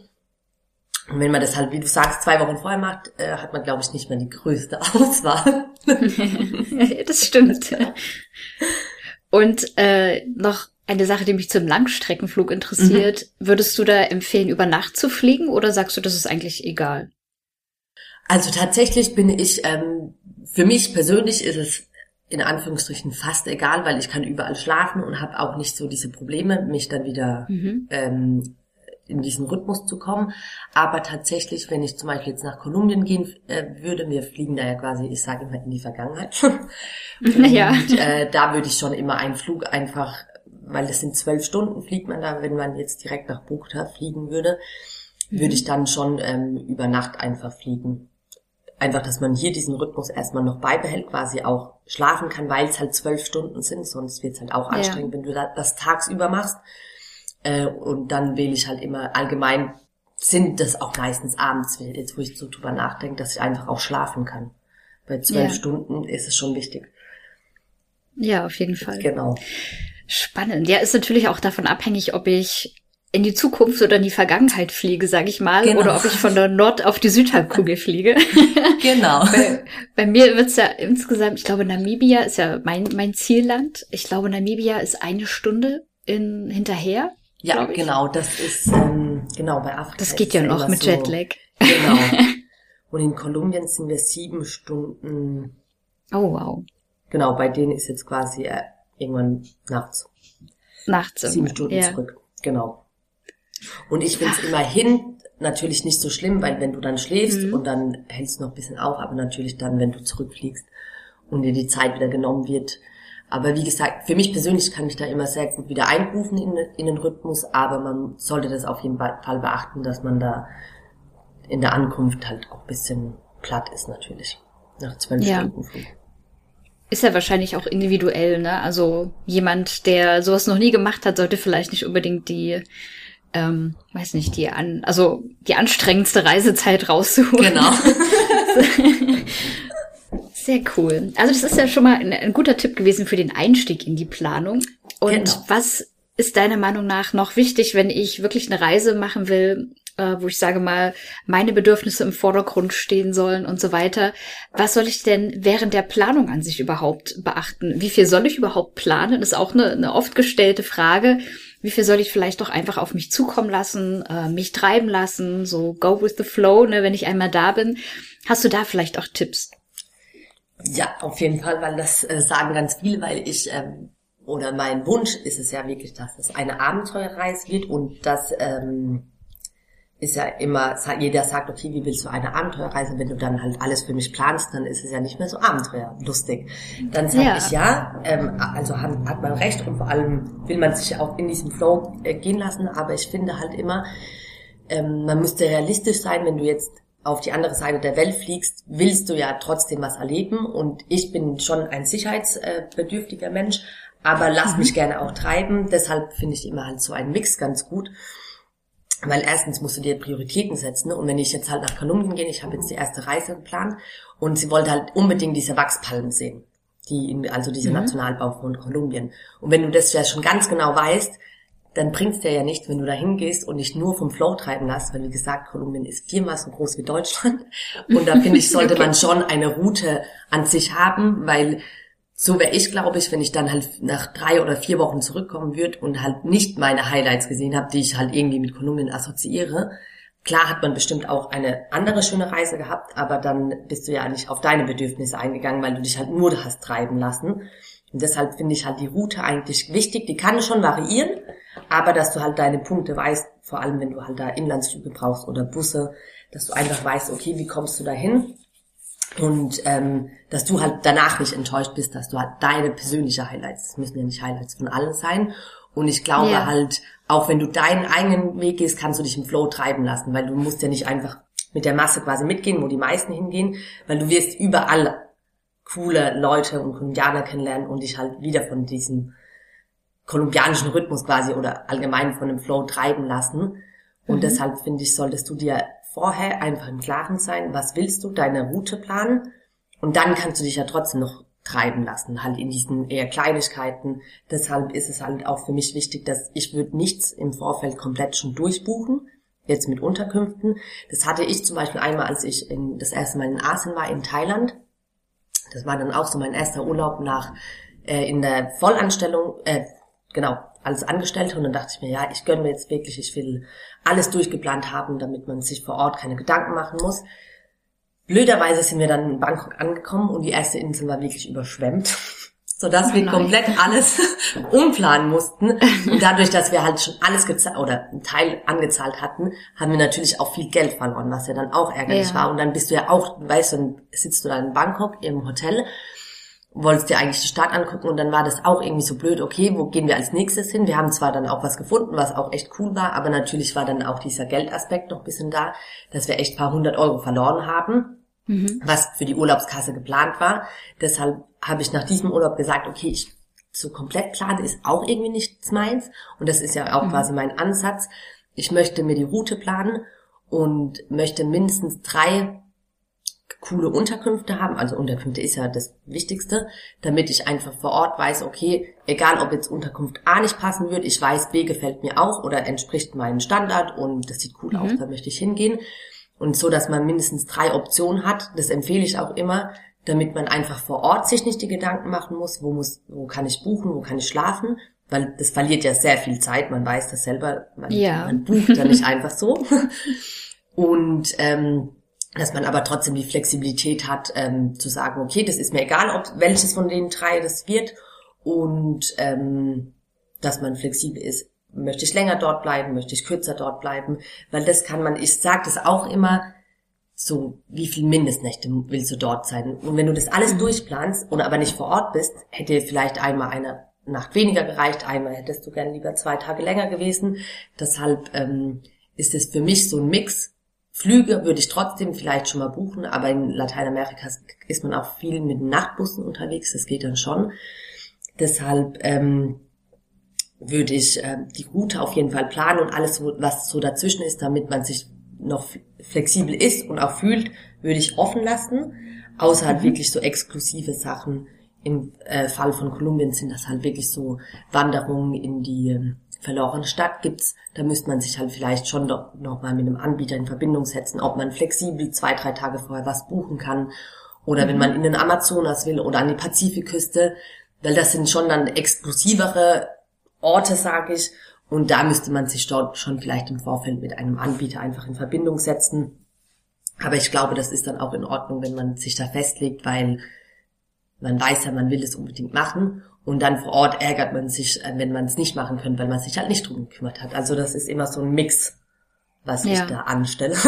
S2: Und wenn man das halt, wie du sagst, zwei Wochen vorher macht, äh, hat man, glaube ich, nicht mehr die größte [LAUGHS] Auswahl. [LAUGHS]
S1: das stimmt. Und äh, noch eine Sache, die mich zum Langstreckenflug interessiert. Mhm. Würdest du da empfehlen, über Nacht zu fliegen oder sagst du, das ist eigentlich egal?
S2: Also tatsächlich bin ich, ähm, für mich persönlich ist es in Anführungsstrichen fast egal, weil ich kann überall schlafen und habe auch nicht so diese Probleme, mich dann wieder mhm. ähm, in diesen Rhythmus zu kommen. Aber tatsächlich, wenn ich zum Beispiel jetzt nach Kolumbien gehen äh, würde, wir fliegen da ja quasi, ich sage immer, in die Vergangenheit. [LAUGHS] [LAUGHS] und, ja. äh, da würde ich schon immer einen Flug einfach, weil das sind zwölf Stunden, fliegt man da, wenn man jetzt direkt nach Bogota fliegen würde, mhm. würde ich dann schon ähm, über Nacht einfach fliegen einfach, dass man hier diesen Rhythmus erstmal noch beibehält, quasi auch schlafen kann, weil es halt zwölf Stunden sind, sonst wird es halt auch anstrengend, ja. wenn du das tagsüber machst. Äh, und dann wähle ich halt immer allgemein, sind das auch meistens abends, jetzt wo ich so drüber nachdenke, dass ich einfach auch schlafen kann. Bei zwölf ja. Stunden ist es schon wichtig.
S1: Ja, auf jeden Fall.
S2: Genau.
S1: Spannend. Ja, ist natürlich auch davon abhängig, ob ich in die Zukunft oder in die Vergangenheit fliege, sag ich mal, genau. oder ob ich von der Nord- auf die Südhalbkugel fliege. [LAUGHS]
S2: genau.
S1: bei, bei, mir wird's ja insgesamt, ich glaube, Namibia ist ja mein, mein Zielland. Ich glaube, Namibia ist eine Stunde in, hinterher.
S2: Ja, genau, das ist, ähm, genau, bei Afrika.
S1: Das geht ja noch mit so, Jetlag.
S2: Genau. [LAUGHS] Und in Kolumbien sind wir sieben Stunden.
S1: Oh, wow.
S2: Genau, bei denen ist jetzt quasi äh, irgendwann nachts.
S1: Nachts.
S2: Sieben Stunden ja. zurück. Genau. Und ich finde es immerhin natürlich nicht so schlimm, weil wenn du dann schläfst mhm. und dann hältst du noch ein bisschen auf, aber natürlich dann, wenn du zurückfliegst und dir die Zeit wieder genommen wird. Aber wie gesagt, für mich persönlich kann ich da immer sehr gut wieder einrufen in, in den Rhythmus, aber man sollte das auf jeden Fall beachten, dass man da in der Ankunft halt auch bisschen platt ist natürlich. Nach zwölf ja. Stunden Flug.
S1: Ist ja wahrscheinlich auch individuell, ne? Also jemand, der sowas noch nie gemacht hat, sollte vielleicht nicht unbedingt die, ähm, weiß nicht, die an, also die anstrengendste Reisezeit raussuchen.
S2: Genau. [LAUGHS]
S1: Sehr cool. Also das ist ja schon mal ein, ein, guter Tipp gewesen für den Einstieg in die Planung. Und genau. was ist deiner Meinung nach noch wichtig, wenn ich wirklich eine Reise machen will, äh, wo ich sage mal, meine Bedürfnisse im Vordergrund stehen sollen und so weiter. Was soll ich denn während der Planung an sich überhaupt beachten? Wie viel soll ich überhaupt planen? Das ist auch eine, eine oft gestellte Frage. Wie viel soll ich vielleicht doch einfach auf mich zukommen lassen, äh, mich treiben lassen, so go with the flow, ne, wenn ich einmal da bin? Hast du da vielleicht auch Tipps?
S2: Ja, auf jeden Fall, weil das äh, sagen ganz viele, weil ich ähm, oder mein Wunsch ist es ja wirklich, dass es eine Abenteuerreise wird und dass ähm, ist ja immer, jeder sagt, okay, wie willst du eine Abenteuerreise? Wenn du dann halt alles für mich planst, dann ist es ja nicht mehr so abenteuerlustig. Dann sage ja. ich ja, ähm, also hat, hat, man recht und vor allem will man sich auch in diesem Flow äh, gehen lassen, aber ich finde halt immer, ähm, man müsste realistisch sein, wenn du jetzt auf die andere Seite der Welt fliegst, willst du ja trotzdem was erleben und ich bin schon ein sicherheitsbedürftiger Mensch, aber lass mhm. mich gerne auch treiben, deshalb finde ich immer halt so einen Mix ganz gut weil erstens musst du dir Prioritäten setzen. Und wenn ich jetzt halt nach Kolumbien gehe, ich habe jetzt die erste Reise geplant und sie wollte halt unbedingt diese Wachspalmen sehen. Die, in, also diese mhm. Nationalbau von Kolumbien. Und wenn du das ja schon ganz genau weißt, dann bringt's dir ja nichts, wenn du da hingehst und dich nur vom Flow treiben lässt, weil wie gesagt, Kolumbien ist viermal so groß wie Deutschland. Und da finde ich, sollte [LAUGHS] okay. man schon eine Route an sich haben, weil so wäre ich, glaube ich, wenn ich dann halt nach drei oder vier Wochen zurückkommen würde und halt nicht meine Highlights gesehen habe, die ich halt irgendwie mit Kolumbien assoziiere. Klar hat man bestimmt auch eine andere schöne Reise gehabt, aber dann bist du ja nicht auf deine Bedürfnisse eingegangen, weil du dich halt nur hast treiben lassen. Und deshalb finde ich halt die Route eigentlich wichtig. Die kann schon variieren, aber dass du halt deine Punkte weißt, vor allem wenn du halt da Inlandsflüge brauchst oder Busse, dass du einfach weißt, okay, wie kommst du da hin? Und ähm, dass du halt danach nicht enttäuscht bist, dass du halt deine persönliche Highlights, das müssen ja nicht Highlights von allen sein. Und ich glaube ja. halt, auch wenn du deinen eigenen Weg gehst, kannst du dich im Flow treiben lassen, weil du musst ja nicht einfach mit der Masse quasi mitgehen, wo die meisten hingehen, weil du wirst überall coole Leute und Kolumbianer kennenlernen und dich halt wieder von diesem kolumbianischen Rhythmus quasi oder allgemein von dem Flow treiben lassen. Und mhm. deshalb finde ich, solltest du dir vorher einfach im Klaren sein, was willst du, deine Route planen und dann kannst du dich ja trotzdem noch treiben lassen, halt in diesen eher Kleinigkeiten. Deshalb ist es halt auch für mich wichtig, dass ich würde nichts im Vorfeld komplett schon durchbuchen, jetzt mit Unterkünften. Das hatte ich zum Beispiel einmal, als ich in, das erste Mal in Asien war, in Thailand. Das war dann auch so mein erster Urlaub nach äh, in der Vollanstellung, äh, genau, als Angestellte und dann dachte ich mir, ja, ich gönne mir jetzt wirklich, ich will alles durchgeplant haben, damit man sich vor Ort keine Gedanken machen muss. Blöderweise sind wir dann in Bangkok angekommen und die erste Insel war wirklich überschwemmt, [LAUGHS] sodass oh wir komplett alles [LAUGHS] umplanen mussten. Und dadurch, dass wir halt schon alles gezahlt oder einen Teil angezahlt hatten, haben wir natürlich auch viel Geld verloren, was ja dann auch ärgerlich ja. war. Und dann bist du ja auch, weißt du, sitzt du da in Bangkok im Hotel wolltest dir eigentlich die Stadt angucken und dann war das auch irgendwie so blöd, okay, wo gehen wir als nächstes hin? Wir haben zwar dann auch was gefunden, was auch echt cool war, aber natürlich war dann auch dieser Geldaspekt noch ein bisschen da, dass wir echt paar hundert Euro verloren haben, mhm. was für die Urlaubskasse geplant war. Deshalb habe ich nach diesem Urlaub gesagt, okay, ich so komplett planen ist auch irgendwie nichts meins und das ist ja auch mhm. quasi mein Ansatz. Ich möchte mir die Route planen und möchte mindestens drei coole Unterkünfte haben. Also Unterkünfte ist ja das Wichtigste, damit ich einfach vor Ort weiß, okay, egal ob jetzt Unterkunft A nicht passen wird, ich weiß, B gefällt mir auch oder entspricht meinem Standard und das sieht cool mhm. aus, da möchte ich hingehen. Und so, dass man mindestens drei Optionen hat, das empfehle ich auch immer, damit man einfach vor Ort sich nicht die Gedanken machen muss, wo muss, wo kann ich buchen, wo kann ich schlafen, weil das verliert ja sehr viel Zeit, man weiß das selber, man, ja. man bucht ja nicht [LAUGHS] einfach so. Und ähm, dass man aber trotzdem die Flexibilität hat, ähm, zu sagen, okay, das ist mir egal, ob welches von den drei das wird und ähm, dass man flexibel ist. Möchte ich länger dort bleiben, möchte ich kürzer dort bleiben, weil das kann man, ich sage das auch immer, so, wie viel Mindestnächte willst du dort sein? Und wenn du das alles mhm. durchplanst und aber nicht vor Ort bist, hätte vielleicht einmal eine Nacht weniger gereicht, einmal hättest du gern lieber zwei Tage länger gewesen. Deshalb ähm, ist es für mich so ein Mix. Flüge würde ich trotzdem vielleicht schon mal buchen, aber in Lateinamerika ist man auch viel mit Nachtbussen unterwegs, das geht dann schon. Deshalb ähm, würde ich äh, die Route auf jeden Fall planen und alles, was so dazwischen ist, damit man sich noch flexibel ist und auch fühlt, würde ich offen lassen. Außer halt mhm. wirklich so exklusive Sachen. Im äh, Fall von Kolumbien sind das halt wirklich so Wanderungen in die äh, verlorene Stadt gibt's. Da müsste man sich halt vielleicht schon noch, noch mal mit einem Anbieter in Verbindung setzen, ob man flexibel zwei, drei Tage vorher was buchen kann. Oder mhm. wenn man in den Amazonas will oder an die Pazifikküste, weil das sind schon dann exklusivere Orte, sage ich. Und da müsste man sich dort schon vielleicht im Vorfeld mit einem Anbieter einfach in Verbindung setzen. Aber ich glaube, das ist dann auch in Ordnung, wenn man sich da festlegt, weil man weiß ja, man will es unbedingt machen. Und dann vor Ort ärgert man sich, äh, wenn man es nicht machen könnte, weil man sich halt nicht drum gekümmert hat. Also das ist immer so ein Mix, was ja. ich da anstelle. [LAUGHS]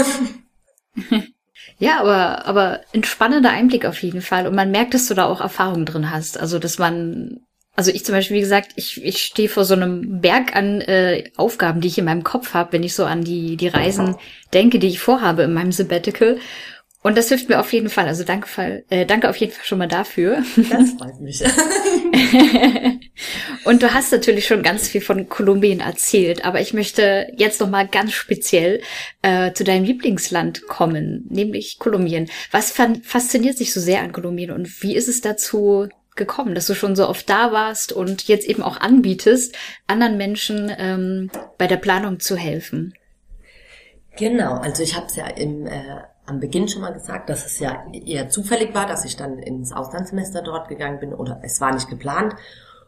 S1: Ja, aber, aber ein spannender Einblick auf jeden Fall. Und man merkt, dass du da auch Erfahrung drin hast. Also, dass man also ich zum Beispiel, wie gesagt, ich, ich stehe vor so einem Berg an äh, Aufgaben, die ich in meinem Kopf habe, wenn ich so an die, die Reisen denke, die ich vorhabe in meinem Sabbatical. Und das hilft mir auf jeden Fall. Also danke, Fall, äh, danke auf jeden Fall schon mal dafür.
S2: Das freut mich. [LAUGHS]
S1: und du hast natürlich schon ganz viel von Kolumbien erzählt, aber ich möchte jetzt noch mal ganz speziell äh, zu deinem Lieblingsland kommen, nämlich Kolumbien. Was fasziniert sich so sehr an Kolumbien und wie ist es dazu gekommen, dass du schon so oft da warst und jetzt eben auch anbietest, anderen Menschen ähm, bei der Planung zu helfen?
S2: Genau, also ich habe es ja im, äh, am Beginn schon mal gesagt, dass es ja eher zufällig war, dass ich dann ins Auslandssemester dort gegangen bin oder es war nicht geplant.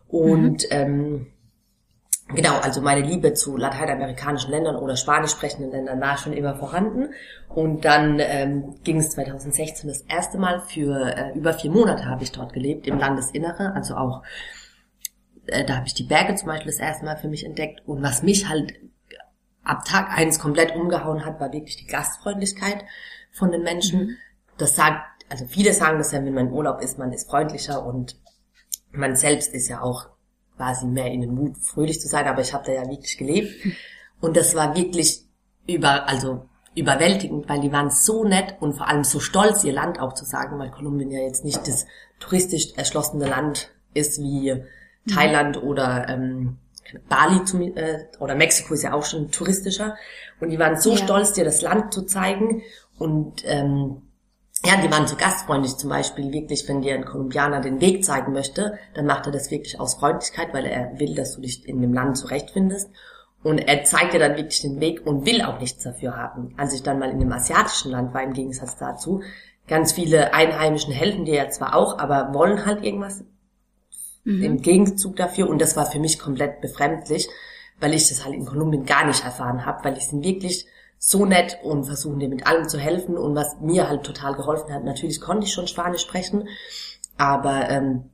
S2: Und mhm. ähm, Genau, also meine Liebe zu lateinamerikanischen Ländern oder spanisch sprechenden Ländern war schon immer vorhanden. Und dann ähm, ging es 2016 das erste Mal für äh, über vier Monate habe ich dort gelebt, im Landesinnere, also auch äh, da habe ich die Berge zum Beispiel das erste Mal für mich entdeckt. Und was mich halt ab Tag eins komplett umgehauen hat, war wirklich die Gastfreundlichkeit von den Menschen. Mhm. Das sagt, also viele sagen das ja, wenn man im Urlaub ist, man ist freundlicher und man selbst ist ja auch quasi mehr in den Mut, fröhlich zu sein, aber ich habe da ja wirklich gelebt. [LAUGHS] Und das war wirklich über, also überwältigend, weil die waren so nett und vor allem so stolz, ihr Land auch zu sagen, weil Kolumbien ja jetzt nicht das touristisch erschlossene Land ist wie mhm. Thailand oder ähm, Bali zum, äh, oder Mexiko ist ja auch schon touristischer. Und die waren so ja. stolz, dir das Land zu zeigen und ähm, ja, die waren so gastfreundlich zum Beispiel, wirklich, wenn dir ein Kolumbianer den Weg zeigen möchte, dann macht er das wirklich aus Freundlichkeit, weil er will, dass du dich in dem Land zurechtfindest. Und er zeigt dir dann wirklich den Weg und will auch nichts dafür haben. Als ich dann mal in einem asiatischen Land war, im Gegensatz dazu, ganz viele Einheimischen helfen dir ja zwar auch, aber wollen halt irgendwas mhm. im Gegenzug dafür. Und das war für mich komplett befremdlich, weil ich das halt in Kolumbien gar nicht erfahren habe, weil ich sind wirklich so nett und versuchen dir mit allem zu helfen. Und was mir halt total geholfen hat, natürlich konnte ich schon Spanisch sprechen, aber ähm,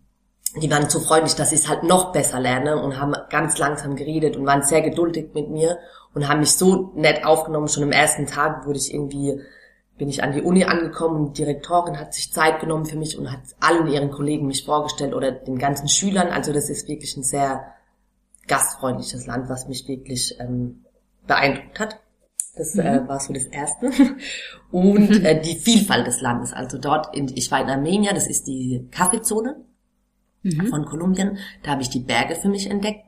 S2: die waren so freundlich, dass ich es halt noch besser lerne und haben ganz langsam geredet und waren sehr geduldig mit mir und haben mich so nett aufgenommen. Schon im ersten Tag wurde ich irgendwie, bin ich an die Uni angekommen und die Direktorin hat sich Zeit genommen für mich und hat allen ihren Kollegen mich vorgestellt oder den ganzen Schülern. Also das ist wirklich ein sehr gastfreundliches Land, was mich wirklich ähm, beeindruckt hat. Das äh, mhm. äh, war so das Erste. [LAUGHS] Und äh, die Vielfalt des Landes. Also dort, in, ich war in Armenien, das ist die Kaffeezone mhm. von Kolumbien. Da habe ich die Berge für mich entdeckt.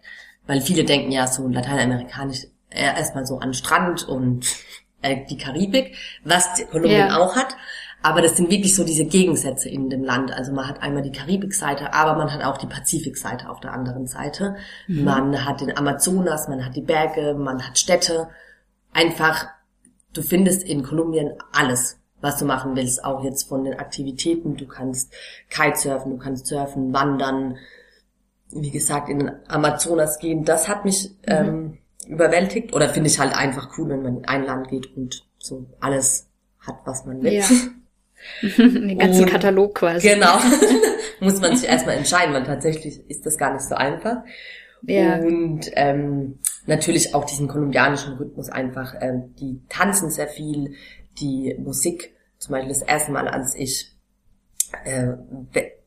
S2: Weil viele denken ja so lateinamerikanisch äh, erstmal so an Strand und äh, die Karibik, was Kolumbien ja. auch hat. Aber das sind wirklich so diese Gegensätze in dem Land. Also man hat einmal die Karibikseite, aber man hat auch die Pazifikseite auf der anderen Seite. Mhm. Man hat den Amazonas, man hat die Berge, man hat Städte einfach, du findest in Kolumbien alles, was du machen willst, auch jetzt von den Aktivitäten. Du kannst Kitesurfen, du kannst surfen, wandern, wie gesagt, in den Amazonas gehen. Das hat mich mhm. ähm, überwältigt oder finde ich halt einfach cool, wenn man in ein Land geht und so alles hat, was man will. Ja. [LAUGHS] [LAUGHS]
S1: Den ganzen und, Katalog quasi.
S2: Genau. [LAUGHS] Muss man sich erstmal entscheiden, weil tatsächlich ist das gar nicht so einfach. Ja. Und ähm, natürlich auch diesen kolumbianischen Rhythmus einfach. Ähm, die tanzen sehr viel, die Musik zum Beispiel das erste Mal, als ich äh,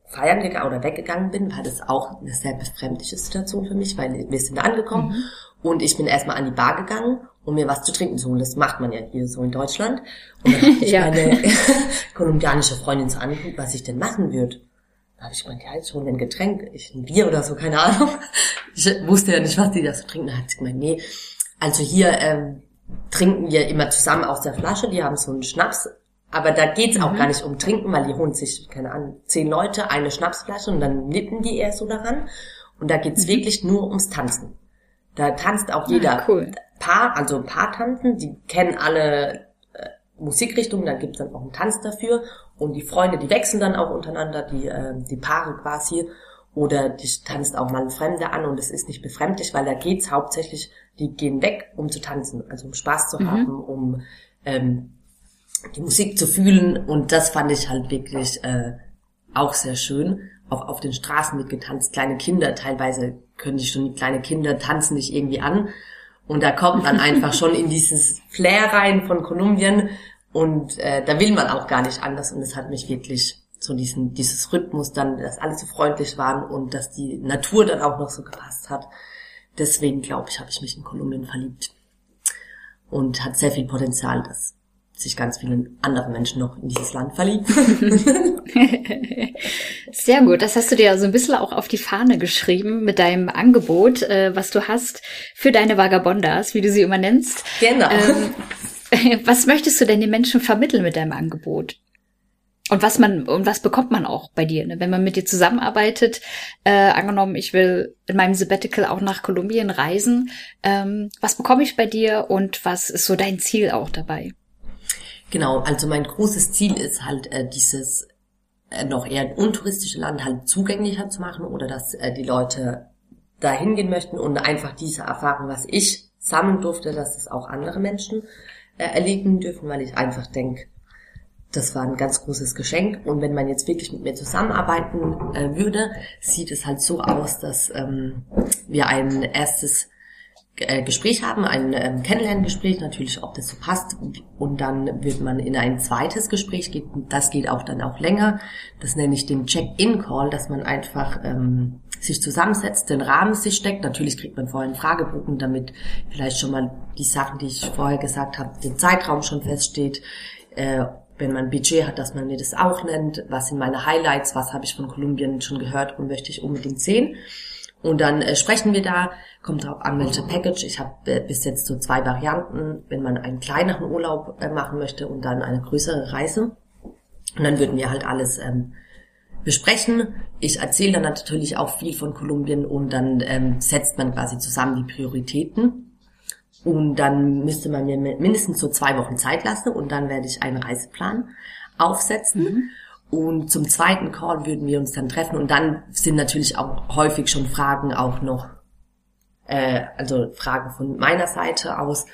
S2: feiern gegangen oder weggegangen bin, war das auch eine sehr befremdliche Situation für mich, weil wir sind da angekommen mhm. und ich bin erstmal an die Bar gegangen, um mir was zu trinken zu holen. Das macht man ja hier so in Deutschland. Und dann habe [LAUGHS] ich ja. meine [LAUGHS] kolumbianische Freundin so angeguckt, was ich denn machen würde. Habe ich gemeint, ja, jetzt wir ein Getränk, ich ein Bier oder so, keine Ahnung. [LAUGHS] Ich wusste ja nicht, was die da so trinken. Da hat sie gemeint, nee, also hier ähm, trinken wir immer zusammen aus der Flasche, die haben so einen Schnaps aber da geht's auch mhm. gar nicht um Trinken, weil die holen sich, keine Ahnung, zehn Leute, eine Schnapsflasche und dann nippen die eher so daran. Und da geht's mhm. wirklich nur ums Tanzen. Da tanzt auch jeder ah, cool. Paar, also Paartanten, die kennen alle Musikrichtungen, dann gibt's dann auch einen Tanz dafür. Und die Freunde, die wechseln dann auch untereinander, die, äh, die Paare quasi. Oder die tanzt auch mal ein Fremder an und es ist nicht befremdlich, weil da geht's hauptsächlich, die gehen weg, um zu tanzen, also um Spaß zu mhm. haben, um ähm, die Musik zu fühlen und das fand ich halt wirklich äh, auch sehr schön. Auch auf den Straßen mitgetanzt, kleine Kinder, teilweise können die schon kleine Kinder tanzen dich irgendwie an und da kommt man einfach [LAUGHS] schon in dieses Flair rein von Kolumbien und äh, da will man auch gar nicht anders und es hat mich wirklich so diesen dieses Rhythmus dann, dass alle so freundlich waren und dass die Natur dann auch noch so gepasst hat. Deswegen glaube ich, habe ich mich in Kolumbien verliebt und hat sehr viel Potenzial, das sich ganz viele andere Menschen noch in dieses Land verlieben. [LAUGHS]
S1: Sehr gut. Das hast du dir so ein bisschen auch auf die Fahne geschrieben mit deinem Angebot, äh, was du hast für deine Vagabondas, wie du sie immer nennst.
S2: Genau.
S1: Ähm, [LAUGHS] was möchtest du denn den Menschen vermitteln mit deinem Angebot? Und was man und was bekommt man auch bei dir, ne? wenn man mit dir zusammenarbeitet? Äh, angenommen, ich will in meinem Sabbatical auch nach Kolumbien reisen. Ähm, was bekomme ich bei dir und was ist so dein Ziel auch dabei?
S2: Genau, also mein großes Ziel ist halt äh, dieses äh, noch eher untouristische Land halt zugänglicher zu machen oder dass äh, die Leute da hingehen möchten und einfach diese Erfahrung, was ich sammeln durfte, dass es auch andere Menschen äh, erleben dürfen, weil ich einfach denke, das war ein ganz großes Geschenk. Und wenn man jetzt wirklich mit mir zusammenarbeiten äh, würde, sieht es halt so aus, dass ähm, wir ein erstes äh, Gespräch haben, ein ähm, Kennenlerngespräch, natürlich, ob das so passt. Und dann wird man in ein zweites Gespräch gehen. Das geht auch dann auch länger. Das nenne ich den Check-in-Call, dass man einfach ähm, sich zusammensetzt, den Rahmen sich steckt. Natürlich kriegt man vorher einen Fragebogen, damit vielleicht schon mal die Sachen, die ich vorher gesagt habe, den Zeitraum schon feststeht. Äh, wenn man ein Budget hat, dass man mir das auch nennt. Was sind meine Highlights? Was habe ich von Kolumbien schon gehört und möchte ich unbedingt sehen? Und dann äh, sprechen wir da, kommt darauf an, welche Package. Ich habe äh, bis jetzt so zwei Varianten, wenn man einen kleineren Urlaub äh, machen möchte und dann eine größere Reise. Und dann würden wir halt alles ähm, besprechen. Ich erzähle dann natürlich auch viel von Kolumbien und dann ähm, setzt man quasi zusammen die Prioritäten. Und dann müsste man mir mindestens so zwei Wochen Zeit lassen und dann werde ich einen Reiseplan aufsetzen. Mhm. Und zum zweiten Call würden wir uns dann treffen und dann sind natürlich auch häufig schon Fragen auch noch, äh, also Fragen von meiner Seite aus,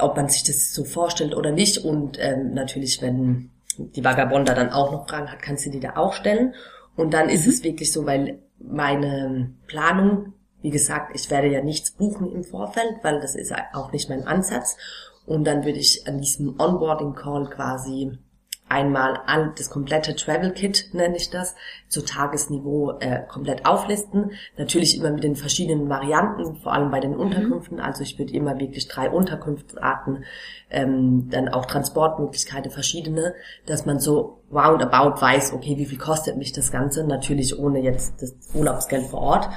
S2: ob man sich das so vorstellt oder nicht. Und ähm, natürlich, wenn die Vagabonda dann auch noch Fragen hat, kannst du die da auch stellen. Und dann ist mhm. es wirklich so, weil meine Planung, wie gesagt, ich werde ja nichts buchen im Vorfeld, weil das ist auch nicht mein Ansatz. Und dann würde ich an diesem Onboarding Call quasi einmal all das komplette Travel Kit, nenne ich das, zu Tagesniveau äh, komplett auflisten. Natürlich immer mit den verschiedenen Varianten, vor allem bei den mhm. Unterkünften. Mhm. Also ich würde immer wirklich drei Unterkunftsarten, ähm, dann auch Transportmöglichkeiten verschiedene, dass man so roundabout weiß, okay, wie viel kostet mich das Ganze? Natürlich ohne jetzt das Urlaubsgeld vor Ort.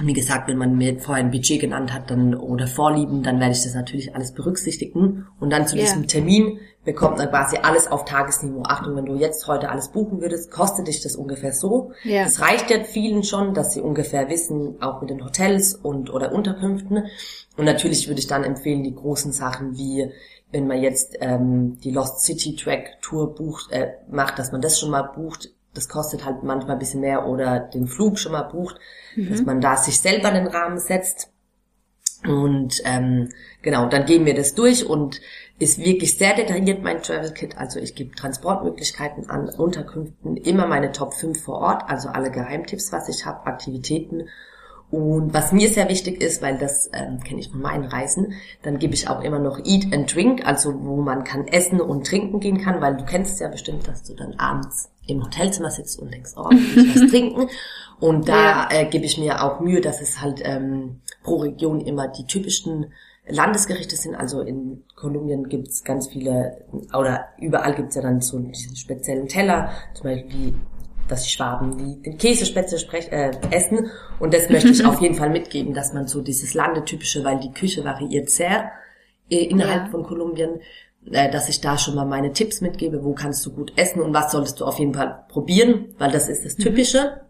S2: Wie gesagt, wenn man mir vorher ein Budget genannt hat dann oder Vorlieben, dann werde ich das natürlich alles berücksichtigen. Und dann zu yeah. diesem Termin bekommt man quasi alles auf Tagesniveau. Achtung, wenn du jetzt heute alles buchen würdest, kostet dich das ungefähr so. Yeah. Das reicht ja vielen schon, dass sie ungefähr wissen, auch mit den Hotels und oder Unterkünften. Und natürlich würde ich dann empfehlen, die großen Sachen wie wenn man jetzt ähm, die Lost City Track Tour bucht, äh, macht, dass man das schon mal bucht, das kostet halt manchmal ein bisschen mehr oder den Flug schon mal bucht, mhm. dass man da sich selber den Rahmen setzt. Und ähm, genau, dann gehen wir das durch und ist wirklich sehr detailliert mein Travel Kit. Also ich gebe Transportmöglichkeiten an, Unterkünften, immer meine Top 5 vor Ort, also alle Geheimtipps, was ich habe, Aktivitäten Und was mir sehr wichtig ist, weil das ähm, kenne ich von meinen Reisen, dann gebe ich auch immer noch Eat and Drink, also wo man kann essen und trinken gehen kann, weil du kennst ja bestimmt, dass du dann abends im Hotelzimmer sitzt und denkst, oh, ich will was [LAUGHS] trinken. Und da ja. äh, gebe ich mir auch Mühe, dass es halt ähm, pro Region immer die typischen Landesgerichte sind. Also in Kolumbien gibt's ganz viele, oder überall gibt's ja dann so diesen speziellen Teller, zum Beispiel wie dass die Schwaben die den Käsespätzle äh, essen. Und das möchte ich [LAUGHS] auf jeden Fall mitgeben, dass man so dieses Landetypische, weil die Küche variiert sehr äh, innerhalb ja. von Kolumbien, äh, dass ich da schon mal meine Tipps mitgebe, wo kannst du gut essen und was solltest du auf jeden Fall probieren, weil das ist das mhm. Typische.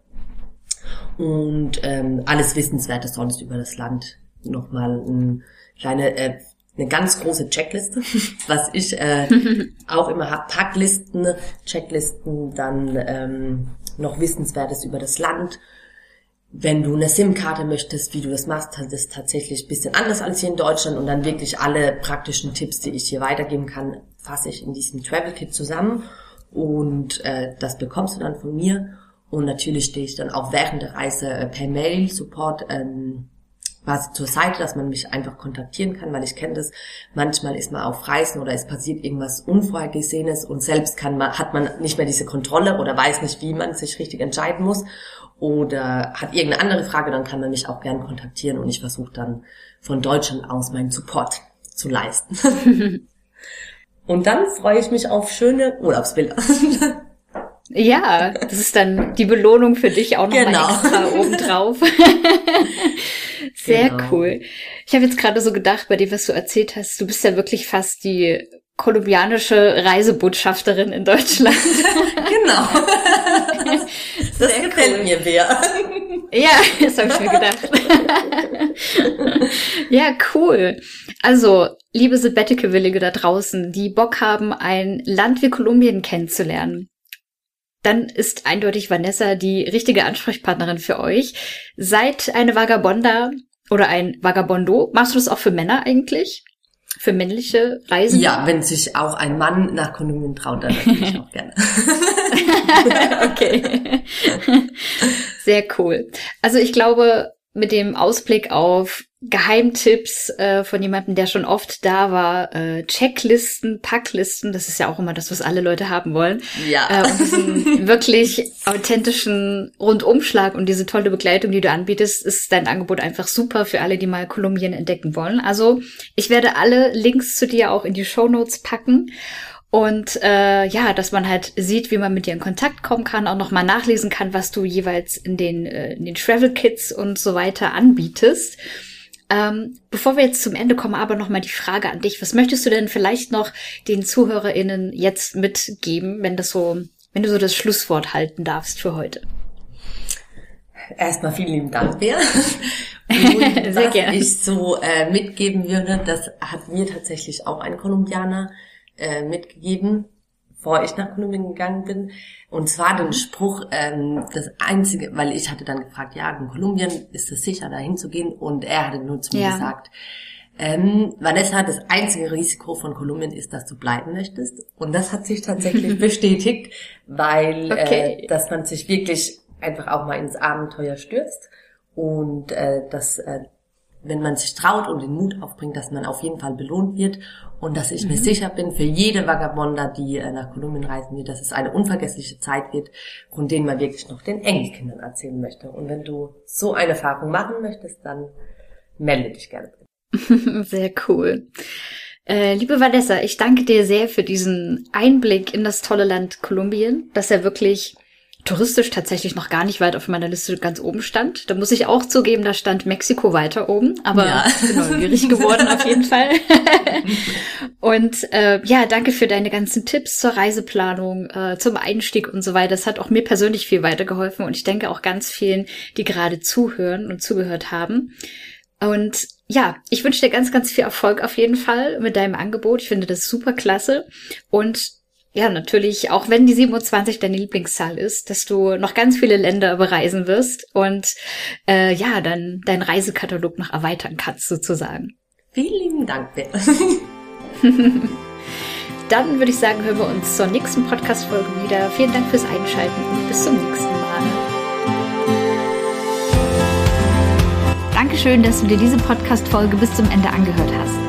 S2: Mhm. Und ähm, alles Wissenswerte sonst über das Land nochmal ein kleine äh, eine ganz große Checkliste, [LAUGHS] was ich äh, auch immer habe. Packlisten, Checklisten, dann ähm, noch Wissenswertes über das Land. Wenn du eine SIM-Karte möchtest, wie du das machst, das ist tatsächlich ein bisschen anders als hier in Deutschland und dann wirklich alle praktischen Tipps, die ich hier weitergeben kann, fasse ich in diesem Travel Kit zusammen und äh, das bekommst du dann von mir und natürlich stehe ich dann auch während der Reise äh, per Mail Support ähm, quasi zur Seite, dass man mich einfach kontaktieren kann, weil ich kenne das. Manchmal ist man auf Reisen oder es passiert irgendwas Unvorhergesehenes und selbst kann man, hat man nicht mehr diese Kontrolle oder weiß nicht, wie man sich richtig entscheiden muss oder hat irgendeine andere Frage, dann kann man mich auch gern kontaktieren und ich versuche dann von Deutschland aus meinen Support zu leisten. [LAUGHS] und dann freue ich mich auf schöne Urlaubsbilder.
S1: Ja, das ist dann die Belohnung für dich auch nochmal genau. extra obendrauf. [LAUGHS] Sehr genau. cool. Ich habe jetzt gerade so gedacht, bei dem, was du erzählt hast, du bist ja wirklich fast die kolumbianische Reisebotschafterin in Deutschland. [LAUGHS]
S2: genau. [LAUGHS] Das Sehr gefällt cool. mir sehr.
S1: Ja, das habe ich mir gedacht. [LAUGHS] ja, cool. Also, liebe Sabbatical-Willige da draußen, die Bock haben, ein Land wie Kolumbien kennenzulernen, dann ist eindeutig Vanessa die richtige Ansprechpartnerin für euch. Seid eine Vagabonda oder ein Vagabondo. Machst du das auch für Männer eigentlich? Für männliche Reisen?
S2: Ja, wenn sich auch ein Mann nach Kolumbien traut, dann natürlich [LAUGHS] auch gerne. [LAUGHS]
S1: okay. Sehr cool. Also ich glaube, mit dem Ausblick auf Geheimtipps äh, von jemandem, der schon oft da war, äh, Checklisten, Packlisten, das ist ja auch immer das, was alle Leute haben wollen.
S2: Ja.
S1: Äh, und diesen [LAUGHS] wirklich authentischen Rundumschlag und diese tolle Begleitung, die du anbietest, ist dein Angebot einfach super für alle, die mal Kolumbien entdecken wollen. Also ich werde alle Links zu dir auch in die Show Notes packen. Und äh, ja, dass man halt sieht, wie man mit dir in Kontakt kommen kann, auch nochmal nachlesen kann, was du jeweils in den, äh, in den Travel Kits und so weiter anbietest. Ähm, bevor wir jetzt zum Ende kommen, aber nochmal die Frage an dich. Was möchtest du denn vielleicht noch den ZuhörerInnen jetzt mitgeben, wenn das so, wenn du so das Schlusswort halten darfst für heute?
S2: Erstmal vielen lieben Dank, Bea. [LAUGHS] Und Sehr was gerne. ich so äh, mitgeben würde, das hat mir tatsächlich auch ein Kolumbianer äh, mitgegeben, bevor ich nach Kolumbien gegangen bin. Und zwar den Spruch, ähm, das einzige, weil ich hatte dann gefragt, ja, in Kolumbien ist es sicher, da hinzugehen. Und er hatte nur zu mir ja. gesagt, ähm, Vanessa, das einzige Risiko von Kolumbien ist, dass du bleiben möchtest. Und das hat sich tatsächlich [LAUGHS] bestätigt, weil okay. äh, dass man sich wirklich einfach auch mal ins Abenteuer stürzt und äh, dass äh, wenn man sich traut und den Mut aufbringt, dass man auf jeden Fall belohnt wird und dass ich mhm. mir sicher bin, für jede Vagabonda, die äh, nach Kolumbien reisen wird, dass es eine unvergessliche Zeit wird, von denen man wirklich noch den Enkelkindern erzählen möchte. Und wenn du so eine Erfahrung machen möchtest, dann melde dich gerne. [LAUGHS]
S1: Sehr cool. Äh, liebe Vanessa, ich danke dir sehr für diesen Einblick in das tolle Land Kolumbien, dass er wirklich touristisch tatsächlich noch gar nicht weit auf meiner Liste ganz oben stand. Da muss ich auch zugeben, da stand Mexiko weiter oben, aber ja. bin neugierig geworden auf jeden Fall. [LAUGHS] und äh, ja, danke für deine ganzen Tipps zur Reiseplanung, äh, zum Einstieg und so weiter. Das hat auch mir persönlich viel weitergeholfen und ich denke auch ganz vielen, die gerade zuhören und zugehört haben. Und ja, ich wünsche dir ganz, ganz viel Erfolg auf jeden Fall mit deinem Angebot. Ich finde das super klasse und ja, natürlich, auch wenn die 27 deine Lieblingszahl ist, dass du noch ganz viele Länder bereisen wirst und äh, ja, dann deinen Reisekatalog noch erweitern kannst, sozusagen.
S2: Vielen Dank, bitte. [LAUGHS]
S1: dann würde ich sagen, hören wir uns zur nächsten Podcast-Folge wieder. Vielen Dank fürs Einschalten und bis zum nächsten Mal. Dankeschön, dass du dir diese Podcast-Folge bis zum Ende angehört hast.